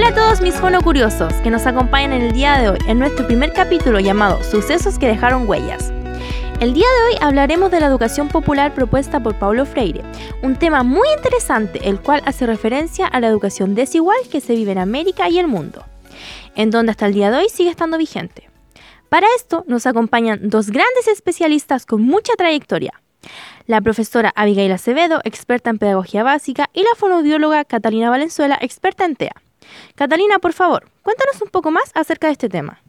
Hola a todos mis fonocuriosos que nos acompañan en el día de hoy en nuestro primer capítulo llamado Sucesos que dejaron huellas. El día de hoy hablaremos de la educación popular propuesta por Paulo Freire, un tema muy interesante el cual hace referencia a la educación desigual que se vive en América y el mundo, en donde hasta el día de hoy sigue estando vigente. Para esto nos acompañan dos grandes especialistas con mucha trayectoria, la profesora Abigail Acevedo, experta en pedagogía básica, y la fonoaudióloga Catalina Valenzuela, experta en TEA. Catalina, por favor, cuéntanos un poco más acerca de este tema.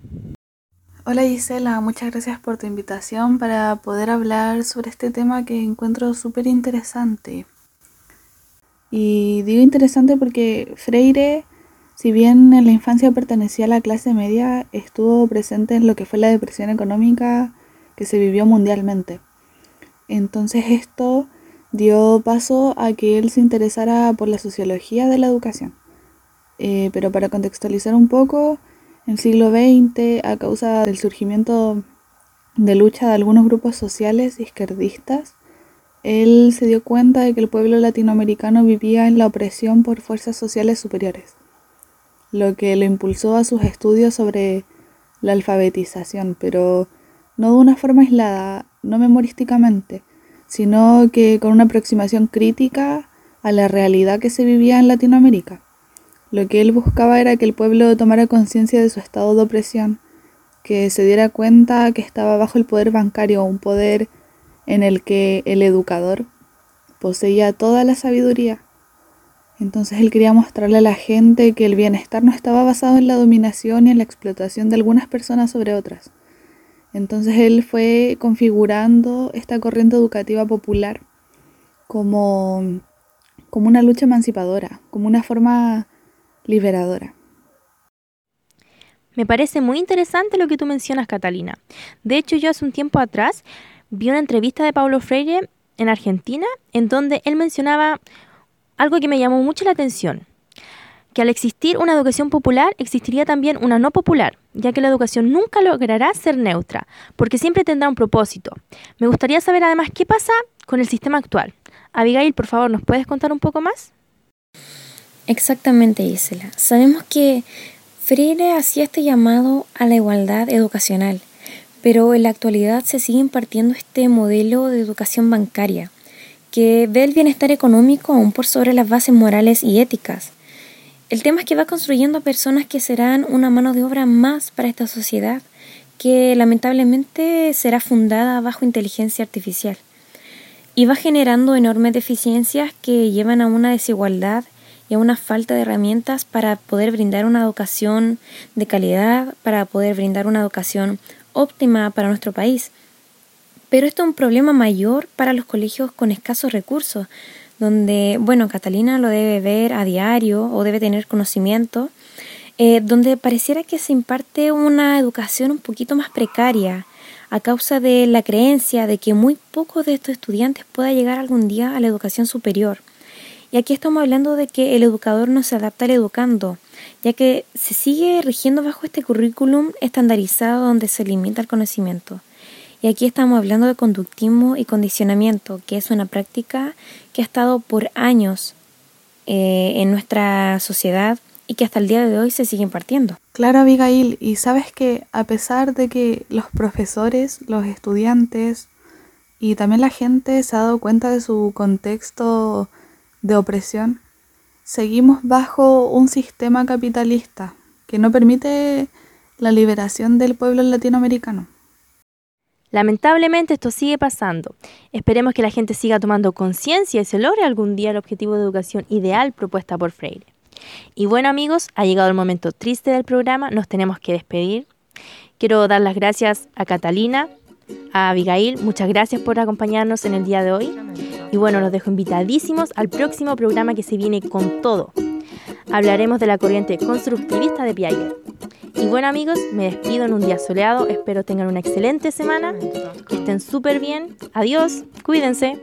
Hola Gisela, muchas gracias por tu invitación para poder hablar sobre este tema que encuentro súper interesante. Y digo interesante porque Freire, si bien en la infancia pertenecía a la clase media, estuvo presente en lo que fue la depresión económica que se vivió mundialmente. Entonces esto dio paso a que él se interesara por la sociología de la educación. Eh, pero para contextualizar un poco, en el siglo XX, a causa del surgimiento de lucha de algunos grupos sociales izquierdistas, él se dio cuenta de que el pueblo latinoamericano vivía en la opresión por fuerzas sociales superiores, lo que lo impulsó a sus estudios sobre la alfabetización, pero no de una forma aislada, no memorísticamente, sino que con una aproximación crítica a la realidad que se vivía en Latinoamérica. Lo que él buscaba era que el pueblo tomara conciencia de su estado de opresión, que se diera cuenta que estaba bajo el poder bancario, un poder en el que el educador poseía toda la sabiduría. Entonces él quería mostrarle a la gente que el bienestar no estaba basado en la dominación y en la explotación de algunas personas sobre otras, entonces él fue configurando esta corriente educativa popular como, como una lucha emancipadora, como una forma liberadora. Me parece muy interesante lo que tú mencionas, Catalina. De hecho, yo hace un tiempo atrás vi una entrevista de Paulo Freire en Argentina en donde él mencionaba algo que me llamó mucho la atención que al existir una educación popular existiría también una no popular, ya que la educación nunca logrará ser neutra, porque siempre tendrá un propósito. Me gustaría saber además qué pasa con el sistema actual. Abigail, por favor, ¿nos puedes contar un poco más? Exactamente, Isela. Sabemos que Freire hacía este llamado a la igualdad educacional, pero en la actualidad se sigue impartiendo este modelo de educación bancaria, que ve el bienestar económico aún por sobre las bases morales y éticas. El tema es que va construyendo personas que serán una mano de obra más para esta sociedad, que lamentablemente será fundada bajo inteligencia artificial. Y va generando enormes deficiencias que llevan a una desigualdad y a una falta de herramientas para poder brindar una educación de calidad, para poder brindar una educación óptima para nuestro país. Pero esto es un problema mayor para los colegios con escasos recursos, donde, bueno, Catalina lo debe ver a diario o debe tener conocimiento, eh, donde pareciera que se imparte una educación un poquito más precaria a causa de la creencia de que muy pocos de estos estudiantes pueda llegar algún día a la educación superior. Y aquí estamos hablando de que el educador no se adapta al educando, ya que se sigue rigiendo bajo este currículum estandarizado donde se limita el conocimiento. Y aquí estamos hablando de conductismo y condicionamiento, que es una práctica que ha estado por años eh, en nuestra sociedad y que hasta el día de hoy se sigue impartiendo. Claro, Abigail, y sabes que a pesar de que los profesores, los estudiantes y también la gente se ha dado cuenta de su contexto de opresión, seguimos bajo un sistema capitalista que no permite la liberación del pueblo latinoamericano. Lamentablemente esto sigue pasando. Esperemos que la gente siga tomando conciencia y se logre algún día el objetivo de educación ideal propuesta por Freire. Y bueno amigos, ha llegado el momento triste del programa, nos tenemos que despedir. Quiero dar las gracias a Catalina, a Abigail, muchas gracias por acompañarnos en el día de hoy. Y bueno, los dejo invitadísimos al próximo programa que se viene con todo. Hablaremos de la corriente constructivista de Piaget. Y bueno amigos, me despido en un día soleado, espero tengan una excelente semana, que estén súper bien, adiós, cuídense.